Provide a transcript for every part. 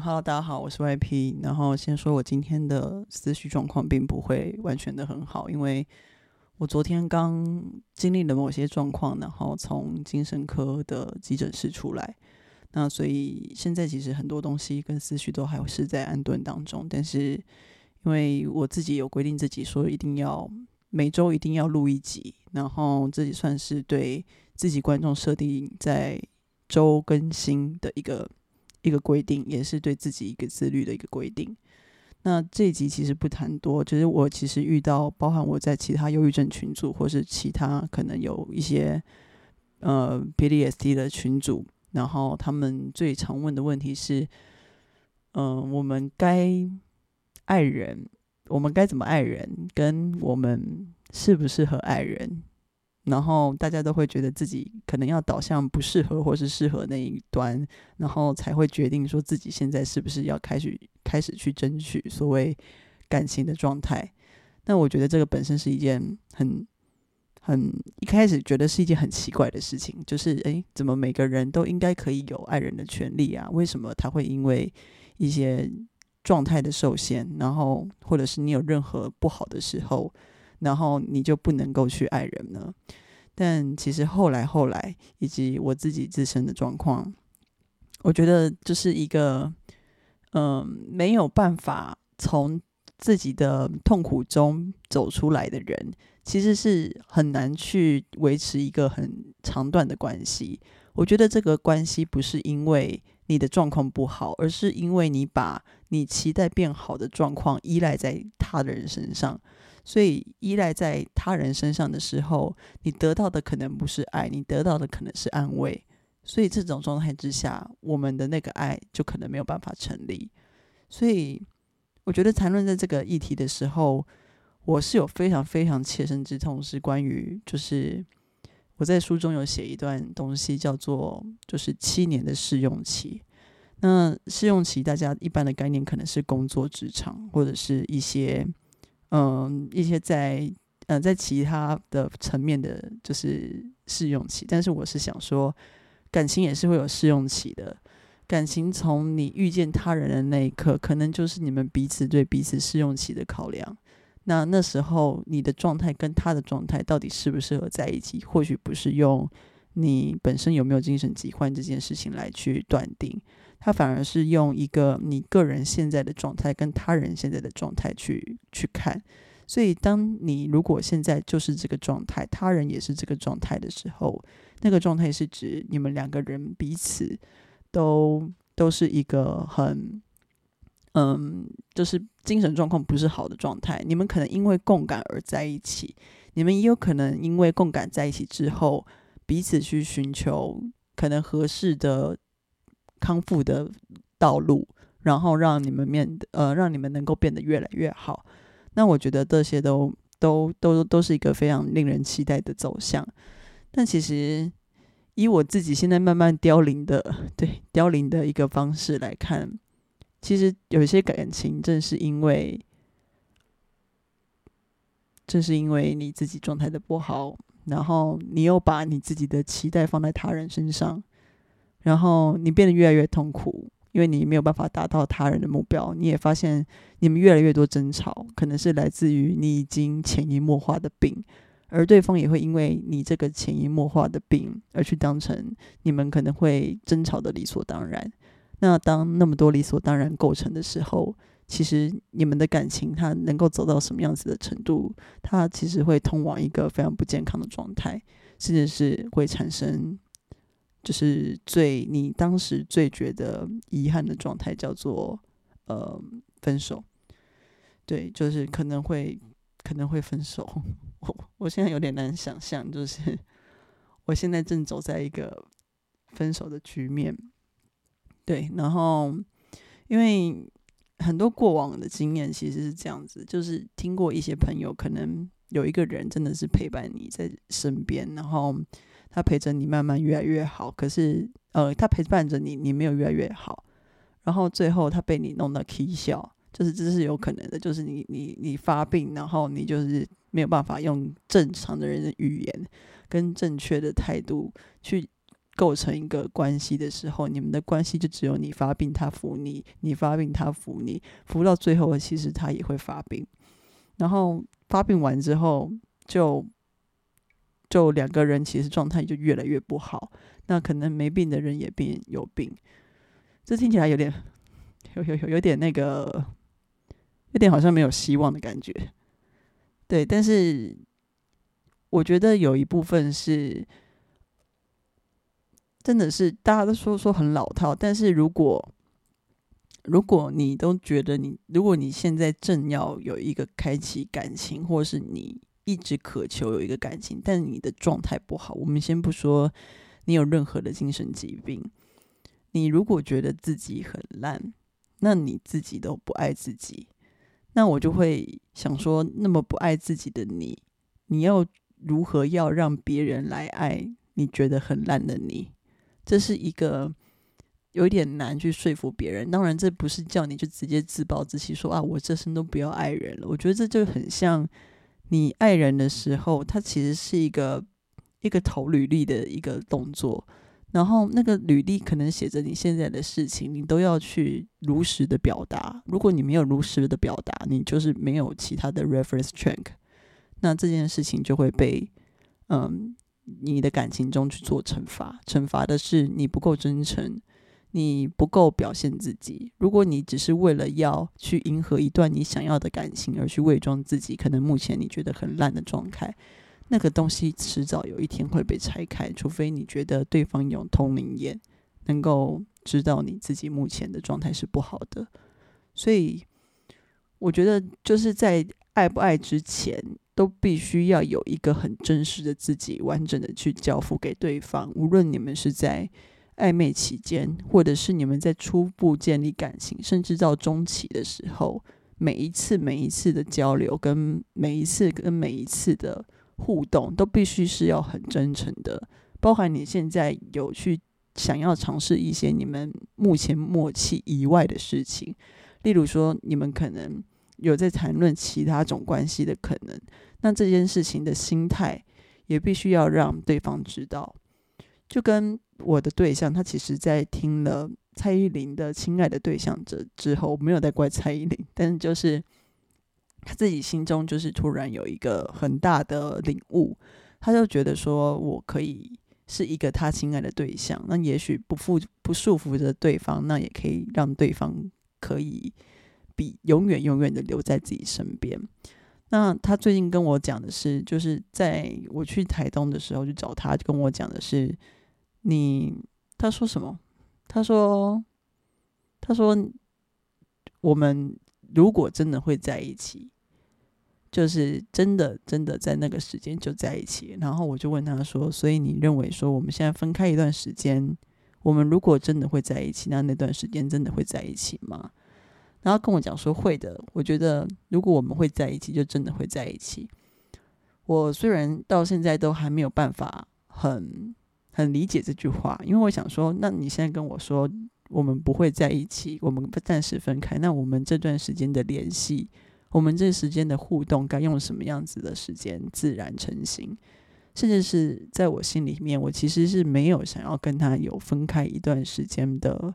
，Hello，大家好，我是 YP。然后先说我今天的思绪状况并不会完全的很好，因为我昨天刚经历了某些状况，然后从精神科的急诊室出来。那所以现在其实很多东西跟思绪都还是在安顿当中，但是因为我自己有规定自己说一定要每周一定要录一集，然后自己算是对自己观众设定在周更新的一个。一个规定，也是对自己一个自律的一个规定。那这一集其实不谈多，就是我其实遇到，包含我在其他忧郁症群组，或是其他可能有一些呃 PDSD 的群组，然后他们最常问的问题是：嗯，我们该爱人，我们该怎么爱人，跟我们适不适合爱人？然后大家都会觉得自己可能要导向不适合或是适合那一端，然后才会决定说自己现在是不是要开始开始去争取所谓感情的状态。那我觉得这个本身是一件很很一开始觉得是一件很奇怪的事情，就是诶，怎么每个人都应该可以有爱人的权利啊？为什么他会因为一些状态的受限，然后或者是你有任何不好的时候？然后你就不能够去爱人呢？但其实后来后来，以及我自己自身的状况，我觉得就是一个，嗯，没有办法从自己的痛苦中走出来的人，其实是很难去维持一个很长段的关系。我觉得这个关系不是因为你的状况不好，而是因为你把你期待变好的状况依赖在他的人身上。所以依赖在他人身上的时候，你得到的可能不是爱，你得到的可能是安慰。所以这种状态之下，我们的那个爱就可能没有办法成立。所以我觉得谈论在这个议题的时候，我是有非常非常切身之痛，是关于就是我在书中有写一段东西，叫做就是七年的试用期。那试用期大家一般的概念可能是工作职场或者是一些。嗯，一些在呃在其他的层面的，就是试用期。但是我是想说，感情也是会有试用期的。感情从你遇见他人的那一刻，可能就是你们彼此对彼此试用期的考量。那那时候你的状态跟他的状态到底适不适合在一起，或许不是用你本身有没有精神疾患这件事情来去断定。他反而是用一个你个人现在的状态跟他人现在的状态去去看，所以当你如果现在就是这个状态，他人也是这个状态的时候，那个状态是指你们两个人彼此都都是一个很嗯，就是精神状况不是好的状态。你们可能因为共感而在一起，你们也有可能因为共感在一起之后，彼此去寻求可能合适的。康复的道路，然后让你们面呃，让你们能够变得越来越好。那我觉得这些都都都都是一个非常令人期待的走向。但其实以我自己现在慢慢凋零的，对凋零的一个方式来看，其实有一些感情正是因为，正是因为你自己状态的不好，然后你又把你自己的期待放在他人身上。然后你变得越来越痛苦，因为你没有办法达到他人的目标。你也发现你们越来越多争吵，可能是来自于你已经潜移默化的病，而对方也会因为你这个潜移默化的病而去当成你们可能会争吵的理所当然。那当那么多理所当然构成的时候，其实你们的感情它能够走到什么样子的程度，它其实会通往一个非常不健康的状态，甚至是会产生。就是最你当时最觉得遗憾的状态叫做呃分手，对，就是可能会可能会分手。我我现在有点难想象，就是我现在正走在一个分手的局面，对，然后因为很多过往的经验其实是这样子，就是听过一些朋友可能有一个人真的是陪伴你在身边，然后。他陪着你慢慢越来越好，可是呃，他陪伴着你，你没有越来越好，然后最后他被你弄到啼笑，就是这是有可能的，就是你你你发病，然后你就是没有办法用正常的人的语言跟正确的态度去构成一个关系的时候，你们的关系就只有你发病，他扶你；你发病，他扶你。扶到最后，其实他也会发病。然后发病完之后，就就两个人其实状态就越来越不好。那可能没病的人也变有病，这听起来有点 有有有有点那个，有点好像没有希望的感觉。对，但是我觉得有一部分是。真的是大家都说说很老套，但是如果如果你都觉得你，如果你现在正要有一个开启感情，或是你一直渴求有一个感情，但你的状态不好，我们先不说你有任何的精神疾病，你如果觉得自己很烂，那你自己都不爱自己，那我就会想说，那么不爱自己的你，你要如何要让别人来爱你觉得很烂的你？这是一个有点难去说服别人。当然，这不是叫你就直接自暴自弃，说啊，我这生都不要爱人了。我觉得这就很像你爱人的时候，他其实是一个一个投履历的一个动作。然后那个履历可能写着你现在的事情，你都要去如实的表达。如果你没有如实的表达，你就是没有其他的 reference check，那这件事情就会被嗯。你的感情中去做惩罚，惩罚的是你不够真诚，你不够表现自己。如果你只是为了要去迎合一段你想要的感情而去伪装自己，可能目前你觉得很烂的状态，那个东西迟早有一天会被拆开。除非你觉得对方有通灵眼，能够知道你自己目前的状态是不好的。所以，我觉得就是在爱不爱之前。都必须要有一个很真实的自己，完整的去交付给对方。无论你们是在暧昧期间，或者是你们在初步建立感情，甚至到中期的时候，每一次每一次的交流，跟每一次跟每一次的互动，都必须是要很真诚的。包含你现在有去想要尝试一些你们目前默契以外的事情，例如说，你们可能有在谈论其他种关系的可能。那这件事情的心态也必须要让对方知道，就跟我的对象，他其实在听了蔡依林的《亲爱的对象者》之后，没有在怪蔡依林，但是就是他自己心中就是突然有一个很大的领悟，他就觉得说我可以是一个他亲爱的对象，那也许不负不束缚着对方，那也可以让对方可以比永远永远的留在自己身边。那他最近跟我讲的是，就是在我去台东的时候去找他，跟我讲的是，你他说什么？他说，他说我们如果真的会在一起，就是真的真的在那个时间就在一起。然后我就问他说，所以你认为说我们现在分开一段时间，我们如果真的会在一起，那那段时间真的会在一起吗？然后跟我讲说会的，我觉得如果我们会在一起，就真的会在一起。我虽然到现在都还没有办法很很理解这句话，因为我想说，那你现在跟我说我们不会在一起，我们暂时分开，那我们这段时间的联系，我们这时间的互动，该用什么样子的时间自然成型？甚至是在我心里面，我其实是没有想要跟他有分开一段时间的。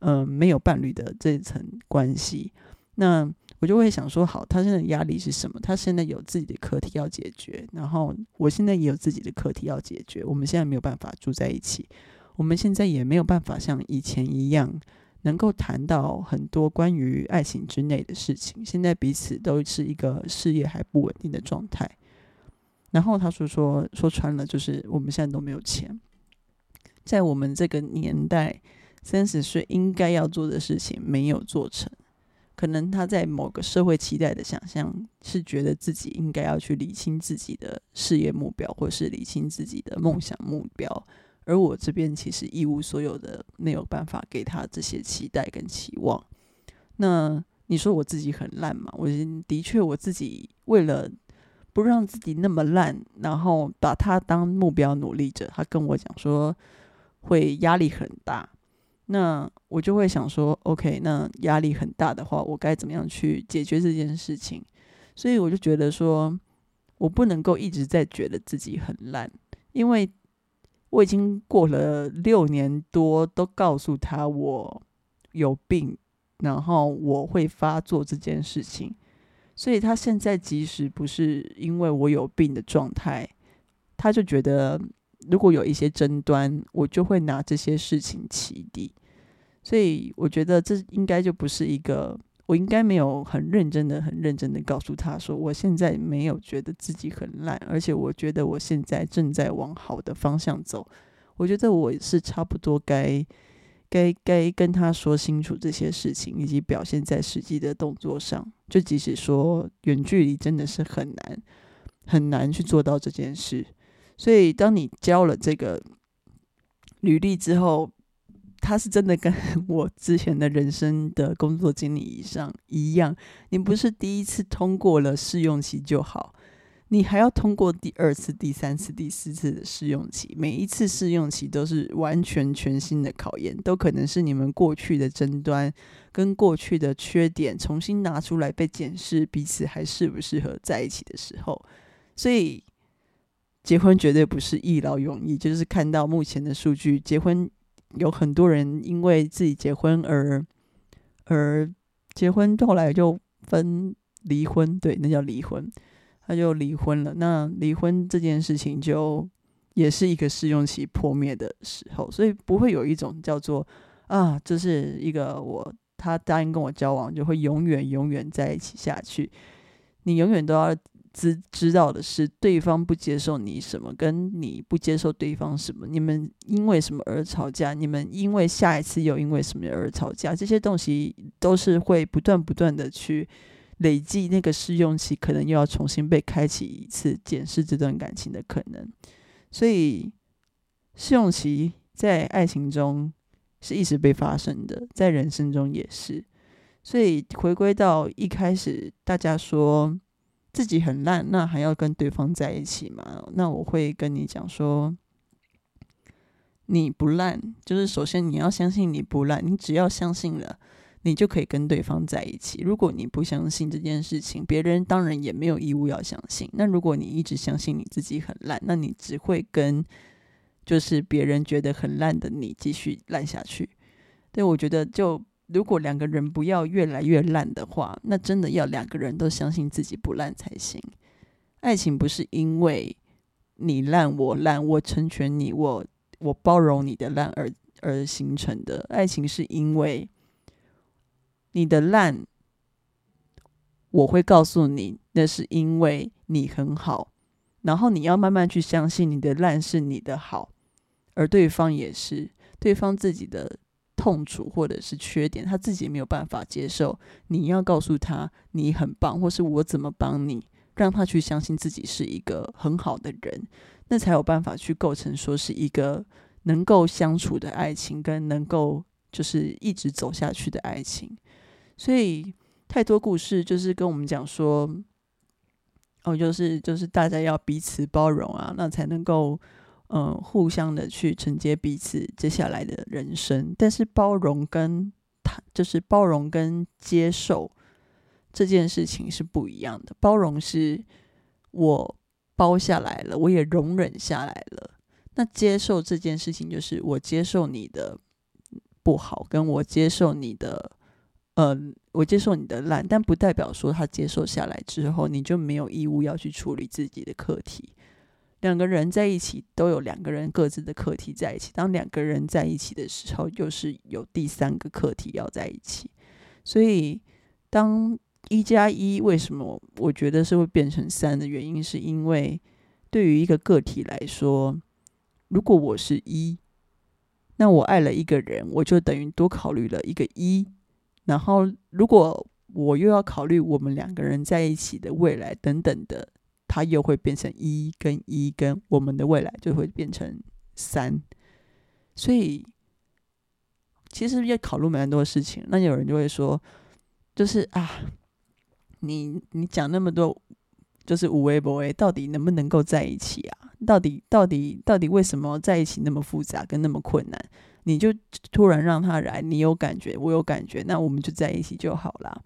嗯，没有伴侣的这层关系，那我就会想说，好，他现在压力是什么？他现在有自己的课题要解决，然后我现在也有自己的课题要解决。我们现在没有办法住在一起，我们现在也没有办法像以前一样能够谈到很多关于爱情之内的事情。现在彼此都是一个事业还不稳定的状态。然后他说说说穿了，就是我们现在都没有钱，在我们这个年代。三十岁应该要做的事情没有做成，可能他在某个社会期待的想象是觉得自己应该要去理清自己的事业目标，或是理清自己的梦想目标，而我这边其实一无所有的，没有办法给他这些期待跟期望。那你说我自己很烂吗？我的确我自己为了不让自己那么烂，然后把他当目标努力着。他跟我讲说会压力很大。那我就会想说，OK，那压力很大的话，我该怎么样去解决这件事情？所以我就觉得说，我不能够一直在觉得自己很烂，因为我已经过了六年多，都告诉他我有病，然后我会发作这件事情，所以他现在即使不是因为我有病的状态，他就觉得如果有一些争端，我就会拿这些事情起底，所以我觉得这应该就不是一个。我应该没有很认真的、很认真的告诉他说，我现在没有觉得自己很烂，而且我觉得我现在正在往好的方向走。我觉得我是差不多该、该、该跟他说清楚这些事情，以及表现在实际的动作上。就即使说远距离真的是很难、很难去做到这件事，所以当你交了这个履历之后。他是真的跟 我之前的人生的工作经历以上一样，你不是第一次通过了试用期就好，你还要通过第二次、第三次、第四次的试用期，每一次试用期都是完全全新的考验，都可能是你们过去的争端跟过去的缺点重新拿出来被检视，彼此还适不适合在一起的时候，所以结婚绝对不是一劳永逸，就是看到目前的数据，结婚。有很多人因为自己结婚而而结婚，后来就分离婚，对，那叫离婚，他就离婚了。那离婚这件事情就也是一个试用期破灭的时候，所以不会有一种叫做啊，这是一个我他答应跟我交往就会永远永远在一起下去，你永远都要。知知道的是对方不接受你什么，跟你不接受对方什么，你们因为什么而吵架，你们因为下一次又因为什么而吵架，这些东西都是会不断不断的去累积，那个试用期可能又要重新被开启一次，检视这段感情的可能。所以试用期在爱情中是一直被发生的，在人生中也是。所以回归到一开始，大家说。自己很烂，那还要跟对方在一起吗？那我会跟你讲说，你不烂，就是首先你要相信你不烂，你只要相信了，你就可以跟对方在一起。如果你不相信这件事情，别人当然也没有义务要相信。那如果你一直相信你自己很烂，那你只会跟就是别人觉得很烂的你继续烂下去。对我觉得就。如果两个人不要越来越烂的话，那真的要两个人都相信自己不烂才行。爱情不是因为你烂我烂，我成全你，我我包容你的烂而而形成的。爱情是因为你的烂，我会告诉你，那是因为你很好，然后你要慢慢去相信你的烂是你的好，而对方也是对方自己的。痛楚或者是缺点，他自己没有办法接受。你要告诉他你很棒，或是我怎么帮你，让他去相信自己是一个很好的人，那才有办法去构成说是一个能够相处的爱情，跟能够就是一直走下去的爱情。所以太多故事就是跟我们讲说，哦，就是就是大家要彼此包容啊，那才能够。嗯，互相的去承接彼此接下来的人生，但是包容跟他就是包容跟接受这件事情是不一样的。包容是我包下来了，我也容忍下来了。那接受这件事情，就是我接受你的不好，跟我接受你的，呃，我接受你的烂，但不代表说他接受下来之后，你就没有义务要去处理自己的课题。两个人在一起都有两个人各自的课题在一起。当两个人在一起的时候，又是有第三个课题要在一起。所以，当一加一为什么我觉得是会变成三的原因，是因为对于一个个体来说，如果我是一，那我爱了一个人，我就等于多考虑了一个一。然后，如果我又要考虑我们两个人在一起的未来等等的。它又会变成一跟一跟我们的未来就会变成三，所以其实要考虑蛮多事情。那有人就会说，就是啊，你你讲那么多，就是无为不为，到底能不能够在一起啊？到底到底到底为什么在一起那么复杂跟那么困难？你就突然让他来，你有感觉，我有感觉，那我们就在一起就好了。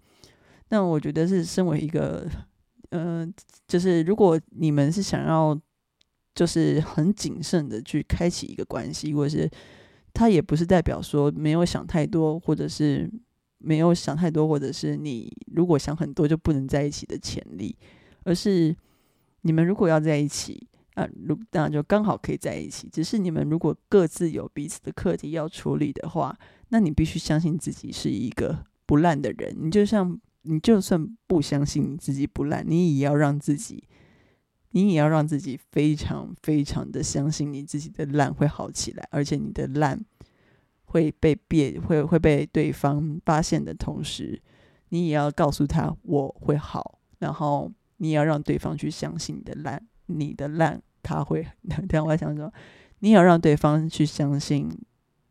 那我觉得是身为一个。嗯，就是如果你们是想要，就是很谨慎的去开启一个关系，或者是他也不是代表说没有想太多，或者是没有想太多，或者是你如果想很多就不能在一起的潜力，而是你们如果要在一起啊，如那就刚好可以在一起。只是你们如果各自有彼此的课题要处理的话，那你必须相信自己是一个不烂的人。你就像你就算不相信你自己不烂，你也要让自己。你也要让自己非常非常的相信你自己的烂会好起来，而且你的烂会被别会会被对方发现的同时，你也要告诉他我会好，然后你也要让对方去相信你的烂，你的烂他会。等我还想说，你也要让对方去相信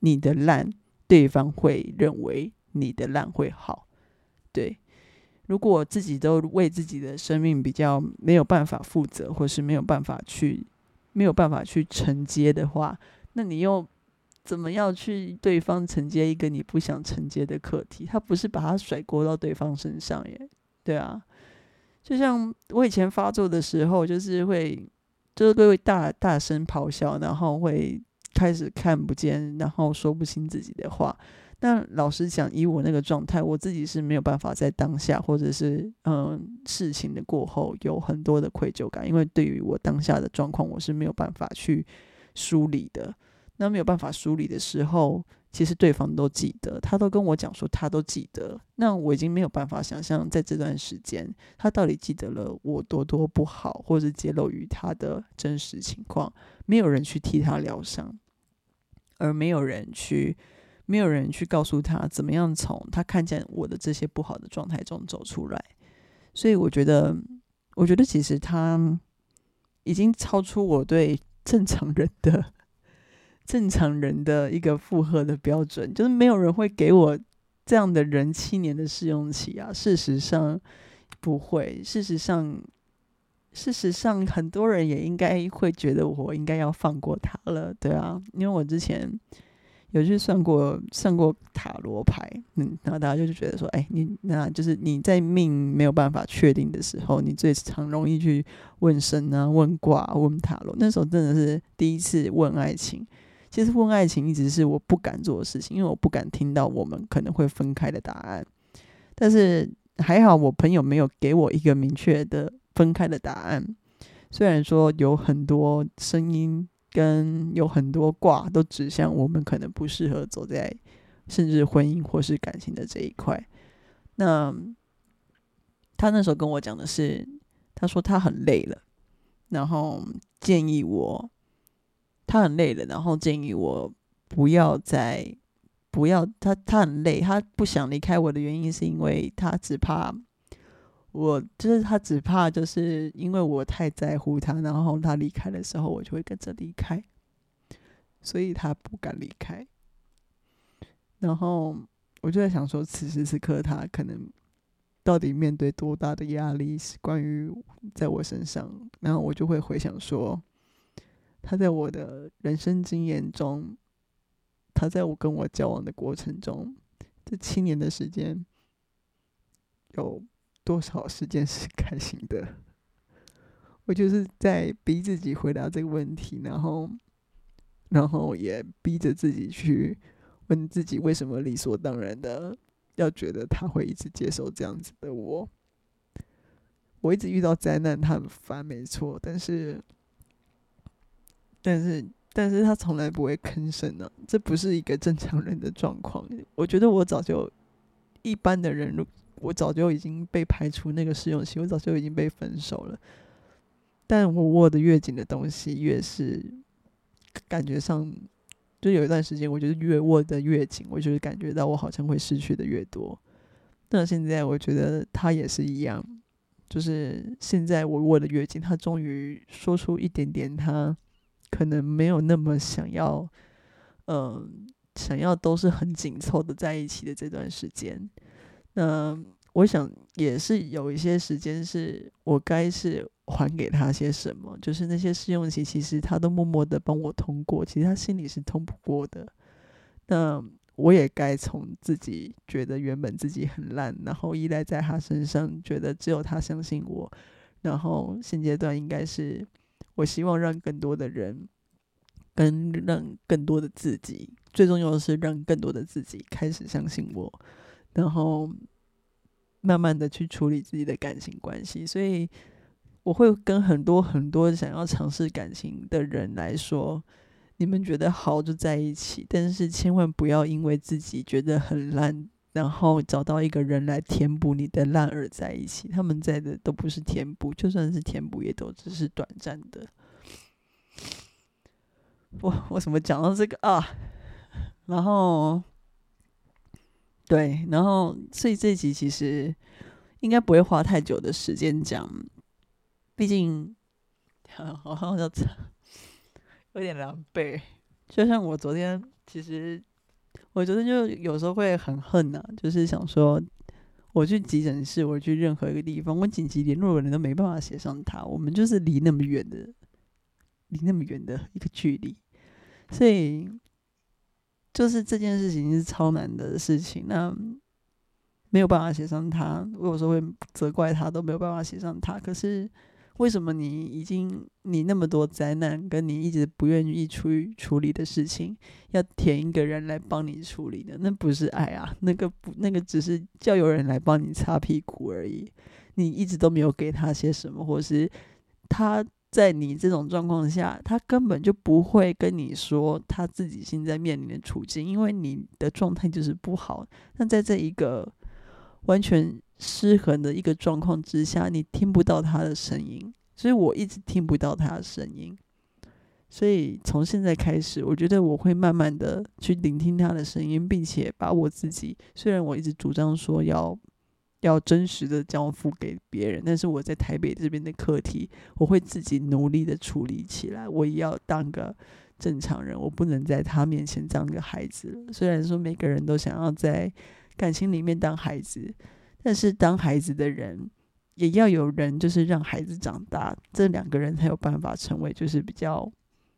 你的烂，对方会认为你的烂会好，对。如果自己都为自己的生命比较没有办法负责，或是没有办法去没有办法去承接的话，那你又怎么样去对方承接一个你不想承接的课题？他不是把它甩锅到对方身上耶？对啊，就像我以前发作的时候，就是会就是会大大声咆哮，然后会开始看不见，然后说不清自己的话。但老实讲，以我那个状态，我自己是没有办法在当下，或者是嗯事情的过后有很多的愧疚感，因为对于我当下的状况，我是没有办法去梳理的。那没有办法梳理的时候，其实对方都记得，他都跟我讲说他都记得。那我已经没有办法想象，在这段时间他到底记得了我多多不好，或者揭露于他的真实情况，没有人去替他疗伤，而没有人去。没有人去告诉他怎么样从他看见我的这些不好的状态中走出来，所以我觉得，我觉得其实他已经超出我对正常人的正常人的一个负荷的标准，就是没有人会给我这样的人七年的试用期啊。事实上不会，事实上，事实上很多人也应该会觉得我应该要放过他了，对啊，因为我之前。有去算过算过塔罗牌，嗯，然后大家就是觉得说，哎，你那就是你在命没有办法确定的时候，你最常容易去问神啊、问卦、问塔罗。那时候真的是第一次问爱情。其实问爱情一直是我不敢做的事情，因为我不敢听到我们可能会分开的答案。但是还好，我朋友没有给我一个明确的分开的答案。虽然说有很多声音。跟有很多卦都指向我们可能不适合走在甚至婚姻或是感情的这一块。那他那时候跟我讲的是，他说他很累了，然后建议我他很累了，然后建议我不要再不要他他很累，他不想离开我的原因是因为他只怕。我就是他，只怕就是因为我太在乎他，然后他离开的时候，我就会跟着离开，所以他不敢离开。然后我就在想说，此时此刻他可能到底面对多大的压力是关于在我身上？然后我就会回想说，他在我的人生经验中，他在我跟我交往的过程中，这七年的时间有。多少时间是开心的？我就是在逼自己回答这个问题，然后，然后也逼着自己去问自己，为什么理所当然的要觉得他会一直接受这样子的我？我一直遇到灾难，他很烦，没错，但是，但是，但是他从来不会吭声呢。这不是一个正常人的状况。我觉得我早就一般的人。我早就已经被排除那个试用期，我早就已经被分手了。但我握的越紧的东西，越是感觉上，就有一段时间，我觉得越握的越紧，我就是感觉到我好像会失去的越多。那现在我觉得他也是一样，就是现在我握的越紧，他终于说出一点点，他可能没有那么想要，嗯，想要都是很紧凑的在一起的这段时间。那我想也是有一些时间是我该是还给他些什么，就是那些试用期，其实他都默默的帮我通过，其实他心里是通不过的。那我也该从自己觉得原本自己很烂，然后依赖在他身上，觉得只有他相信我，然后现阶段应该是我希望让更多的人，跟让更多的自己，最重要的是让更多的自己开始相信我，然后慢慢的去处理自己的感情关系。所以我会跟很多很多想要尝试感情的人来说，你们觉得好就在一起，但是千万不要因为自己觉得很烂。然后找到一个人来填补你的烂而在一起，他们在的都不是填补，就算是填补，也都只是短暂的。我我怎么讲到这个啊？然后，对，然后所以这集其实应该不会花太久的时间讲，毕竟好像要有点狼狈。就像我昨天其实。我昨天就有时候会很恨呐，就是想说，我去急诊室，我去任何一个地方，我紧急联络的人都没办法写上他，我们就是离那么远的，离那么远的一个距离，所以就是这件事情是超难的事情，那没有办法写上他，我有时候会责怪他都没有办法写上他，可是。为什么你已经你那么多灾难，跟你一直不愿意处处理的事情，要填一个人来帮你处理的？那不是爱啊，那个不那个只是叫有人来帮你擦屁股而已。你一直都没有给他些什么，或是他在你这种状况下，他根本就不会跟你说他自己现在面临的处境，因为你的状态就是不好。那在这一个完全。失衡的一个状况之下，你听不到他的声音，所以我一直听不到他的声音。所以从现在开始，我觉得我会慢慢的去聆听他的声音，并且把我自己，虽然我一直主张说要要真实的交付给别人，但是我在台北这边的课题，我会自己努力的处理起来。我也要当个正常人，我不能在他面前当个孩子。虽然说每个人都想要在感情里面当孩子。但是当孩子的人，也要有人就是让孩子长大，这两个人才有办法成为就是比较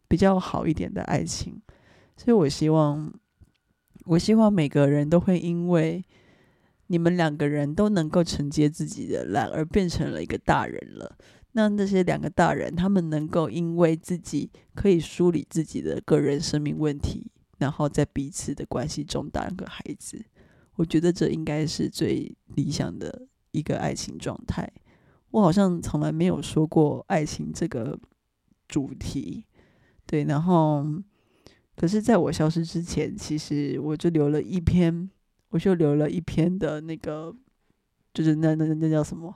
比较好一点的爱情。所以我希望，我希望每个人都会因为你们两个人都能够承接自己的懒，而变成了一个大人了。那那些两个大人，他们能够因为自己可以梳理自己的个人生命问题，然后在彼此的关系中当个孩子。我觉得这应该是最理想的一个爱情状态。我好像从来没有说过爱情这个主题，对。然后，可是在我消失之前，其实我就留了一篇，我就留了一篇的那个，就是那那那叫什么？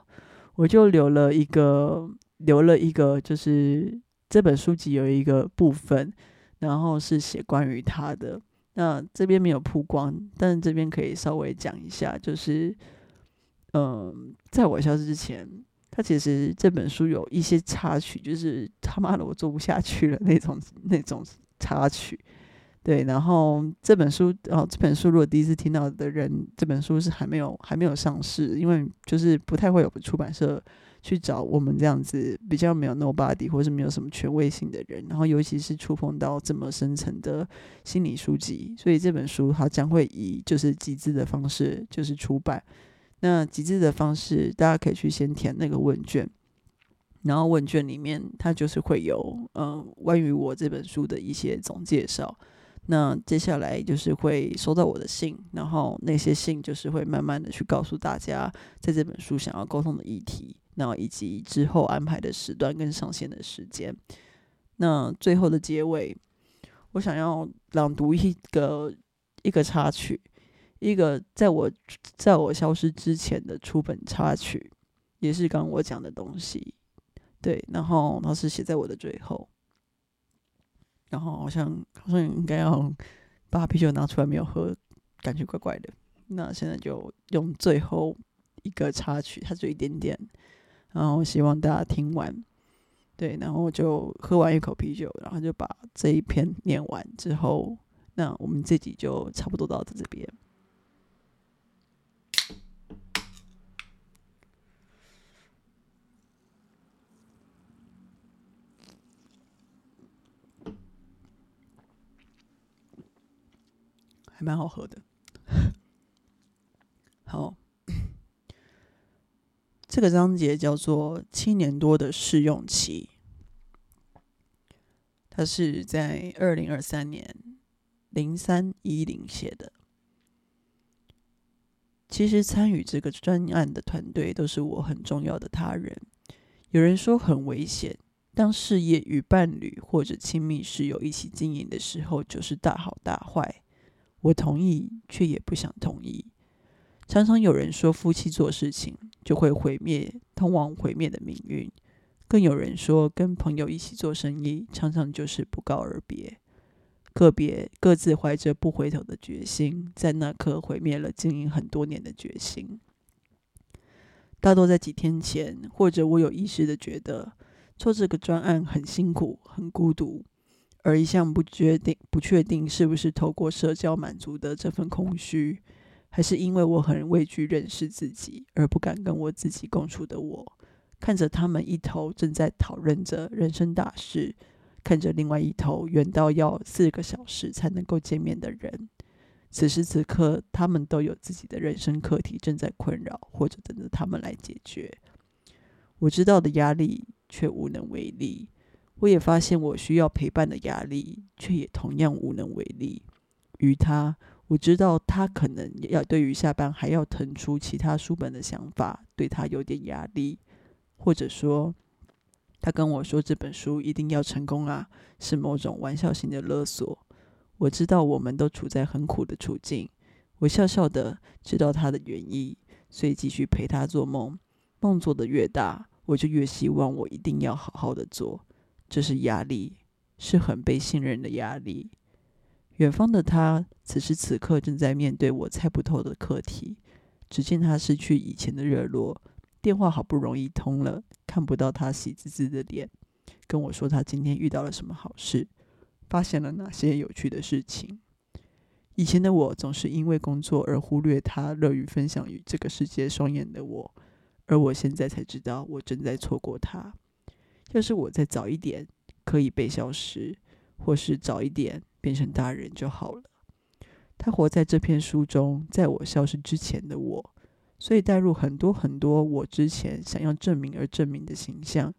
我就留了一个，留了一个，就是这本书籍有一个部分，然后是写关于他的。那这边没有曝光，但是这边可以稍微讲一下，就是，嗯，在我消失之前，他其实这本书有一些插曲，就是他妈的我做不下去了那种那种插曲，对。然后这本书，哦，这本书如果第一次听到的人，这本书是还没有还没有上市，因为就是不太会有出版社。去找我们这样子比较没有 nobody 或是没有什么权威性的人，然后尤其是触碰到这么深层的心理书籍，所以这本书它将会以就是集资的方式就是出版。那集资的方式，大家可以去先填那个问卷，然后问卷里面它就是会有嗯关于我这本书的一些总介绍。那接下来就是会收到我的信，然后那些信就是会慢慢的去告诉大家在这本书想要沟通的议题。那以及之后安排的时段跟上线的时间，那最后的结尾，我想要朗读一个一个插曲，一个在我在我消失之前的出本插曲，也是刚我讲的东西，对，然后它是写在我的最后，然后好像好像应该要把啤酒拿出来没有喝，感觉怪怪的，那现在就用最后一个插曲，它就一点点。然后希望大家听完，对，然后就喝完一口啤酒，然后就把这一篇念完之后，那我们这集就差不多到这边。还蛮好喝的，好。这个章节叫做“七年多的试用期”。他是在二零二三年零三一零写的。其实参与这个专案的团队都是我很重要的他人。有人说很危险，当事业与伴侣或者亲密室友一起经营的时候，就是大好大坏。我同意，却也不想同意。常常有人说夫妻做事情就会毁灭，通往毁灭的命运。更有人说跟朋友一起做生意，常常就是不告而别。个别各自怀着不回头的决心，在那刻毁灭了经营很多年的决心。大多在几天前，或者我有意识的觉得做这个专案很辛苦、很孤独，而一向不决定、不确定是不是透过社交满足的这份空虚，还是因为我很畏惧认识自己而不敢跟我自己共处的我，看着他们一头正在讨论着人生大事。看着另外一头远到要四个小时才能够见面的人，此时此刻，他们都有自己的人生课题正在困扰，或者等着他们来解决。我知道的压力，却无能为力。我也发现我需要陪伴的压力，却也同样无能为力。于他，我知道他可能要对于下班还要腾出其他书本的想法，对他有点压力，或者说。他跟我说：“这本书一定要成功啊！”是某种玩笑型的勒索。我知道我们都处在很苦的处境。我笑笑的知道他的原意，所以继续陪他做梦。梦做的越大，我就越希望我一定要好好的做。这是压力，是很被信任的压力。远方的他，此时此刻正在面对我猜不透的课题。只见他失去以前的热络。电话好不容易通了，看不到他喜滋滋的脸，跟我说他今天遇到了什么好事，发现了哪些有趣的事情。以前的我总是因为工作而忽略他乐于分享与这个世界双眼的我，而我现在才知道我正在错过他。要是我再早一点可以被消失，或是早一点变成大人就好了。他活在这片书中，在我消失之前的我。所以带入很多很多我之前想要证明而证明的形象，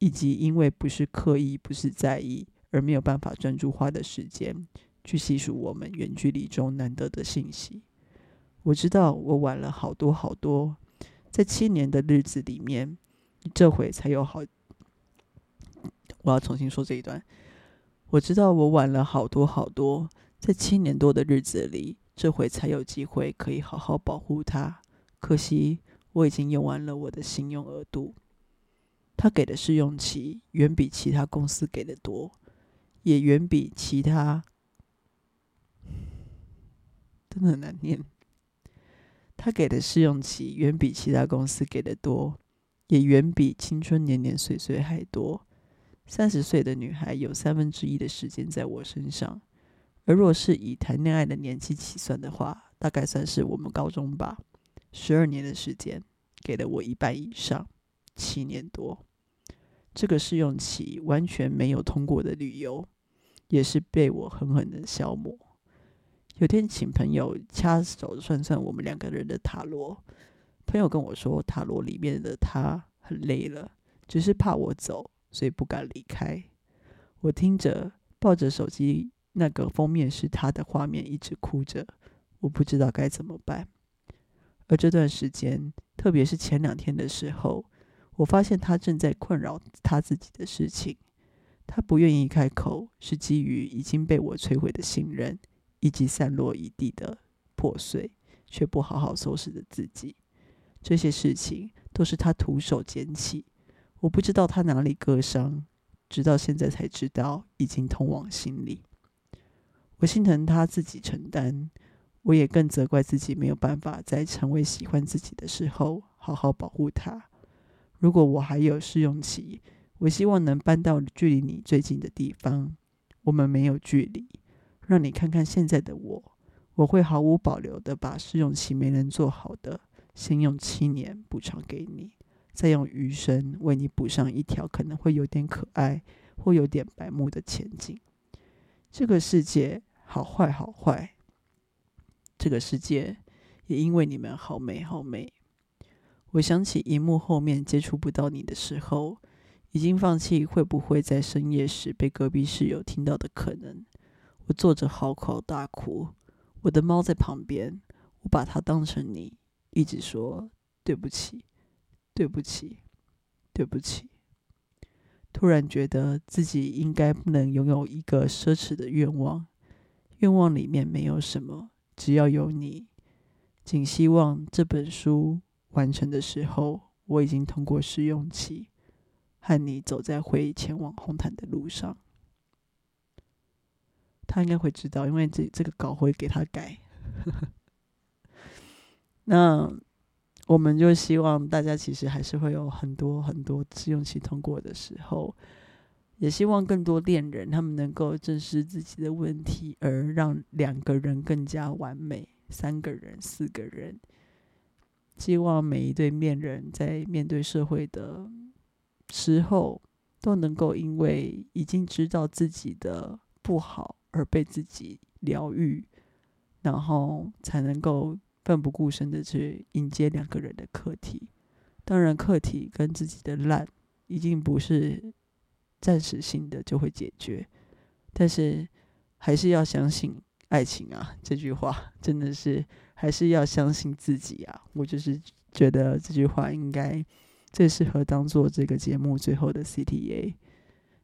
以及因为不是刻意、不是在意而没有办法专注花的时间，去细数我们远距离中难得的信息。我知道我晚了好多好多，在七年的日子里面，这回才有好。我要重新说这一段。我知道我晚了好多好多，在七年多的日子里，这回才有机会可以好好保护他。可惜我已经用完了我的信用额度，他给的试用期远比其他公司给的多，也远比其他真的很难念。他给的试用期远比其他公司给的多，也远比青春年年岁岁还多。三十岁的女孩有三分之一的时间在我身上，而若是以谈恋爱的年纪起算的话，大概算是我们高中吧。十二年的时间，给了我一半以上，七年多。这个试用期完全没有通过的理由，也是被我狠狠的消磨。有天请朋友掐手算算我们两个人的塔罗，朋友跟我说，塔罗里面的他很累了，只是怕我走，所以不敢离开。我听着，抱着手机，那个封面是他的画面，一直哭着，我不知道该怎么办。而这段时间，特别是前两天的时候，我发现他正在困扰他自己的事情。他不愿意开口，是基于已经被我摧毁的信任，以及散落一地的破碎，却不好好收拾的自己。这些事情都是他徒手捡起。我不知道他哪里割伤，直到现在才知道，已经通往心里。我心疼他自己承担。我也更责怪自己没有办法在成为喜欢自己的时候好好保护他。如果我还有试用期，我希望能搬到距离你最近的地方。我们没有距离，让你看看现在的我。我会毫无保留的把试用期没能做好的，先用七年补偿给你，再用余生为你补上一条可能会有点可爱或有点白目的前景。这个世界好坏，好坏。这个世界也因为你们好美好美。我想起荧幕后面接触不到你的时候，已经放弃会不会在深夜时被隔壁室友听到的可能。我坐着嚎啕大哭，我的猫在旁边，我把它当成你，一直说对不起，对不起，对不起。突然觉得自己应该不能拥有一个奢侈的愿望，愿望里面没有什么，只要有你。仅希望这本书完成的时候，我已经通过试用期，和你走在会前往红毯的路上。他应该会知道，因为这这个稿会给他改。那我们就希望大家其实还是会有很多很多试用期通过的时候，也希望更多恋人他们能够正视自己的问题，而让两个人更加完美。三个人、四个人，希望每一对恋人在面对社会的时候，都能够因为已经知道自己的不好而被自己疗愈，然后才能够奋不顾身的去迎接两个人的课题。当然，课题跟自己的烂已经不是暂时性的就会解决，但是还是要相信。爱情啊，这句话真的是还是要相信自己啊！我就是觉得这句话应该最适合当做这个节目最后的 CTA。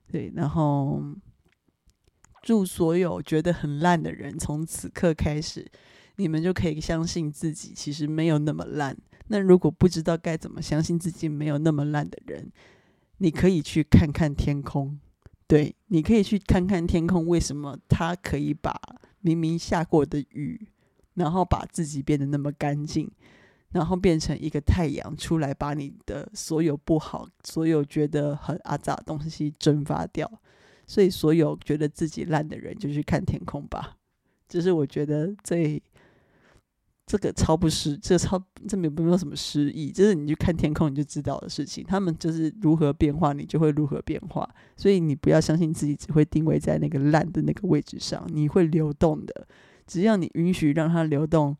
对，然后祝所有觉得很烂的人，从此刻开始，你们就可以相信自己，其实没有那么烂。那如果不知道该怎么相信自己没有那么烂的人，你可以去看看天空。对，你可以去看看天空，为什么它可以把。明明下过的雨，然后把自己变得那么干净，然后变成一个太阳出来，把你的所有不好、所有觉得很阿杂的东西蒸发掉。所以，所有觉得自己烂的人，就去看天空吧。这是我觉得最这个超不失，这个超这没没有什么失意，就是你去看天空，你就知道的事情。他们就是如何变化，你就会如何变化。所以你不要相信自己只会定位在那个烂的那个位置上，你会流动的。只要你允许让它流动，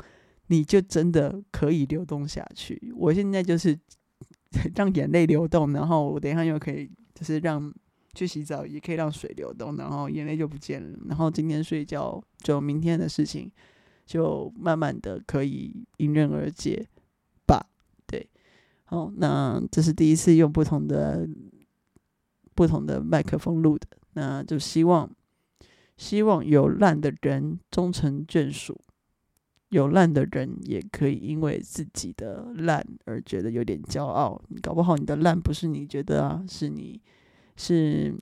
你就真的可以流动下去。我现在就是 让眼泪流动，然后我等一下又可以就是让去洗澡，也可以让水流动，然后眼泪就不见了。然后今天睡觉，就明天的事情。就慢慢的可以迎刃而解吧，对，好，那这是第一次用不同的不同的麦克风录的，那就希望希望有烂的人终成眷属，有烂的人也可以因为自己的烂而觉得有点骄傲，搞不好你的烂不是你觉得啊，是你是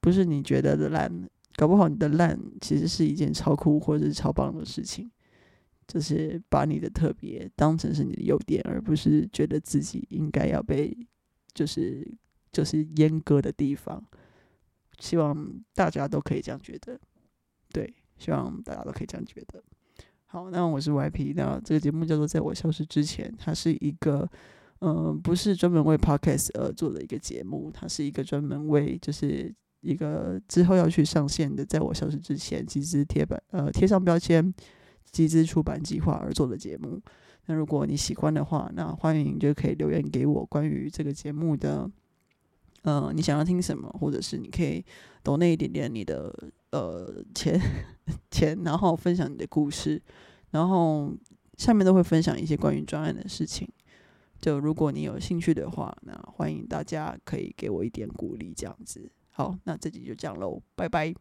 不是你觉得的烂？搞不好你的烂其实是一件超酷或者是超棒的事情，就是把你的特别当成是你的优点，而不是觉得自己应该要被就是就是阉割的地方。希望大家都可以这样觉得，对，希望大家都可以这样觉得。好，那我是 YP，那这个节目叫做《在我消失之前》，它是一个嗯，不是专门为 Podcast 而做的一个节目，它是一个专门为就是。一个之后要去上线的，在我消失之前，集资贴板呃贴上标签，集资出版计划而做的节目。那如果你喜欢的话，那欢迎就可以留言给我关于这个节目的，呃，你想要听什么，或者是你可以抖那一点点你的呃钱 钱，然后分享你的故事，然后下面都会分享一些关于专案的事情。就如果你有兴趣的话，那欢迎大家可以给我一点鼓励，这样子。好，那这集就这样喽，拜拜。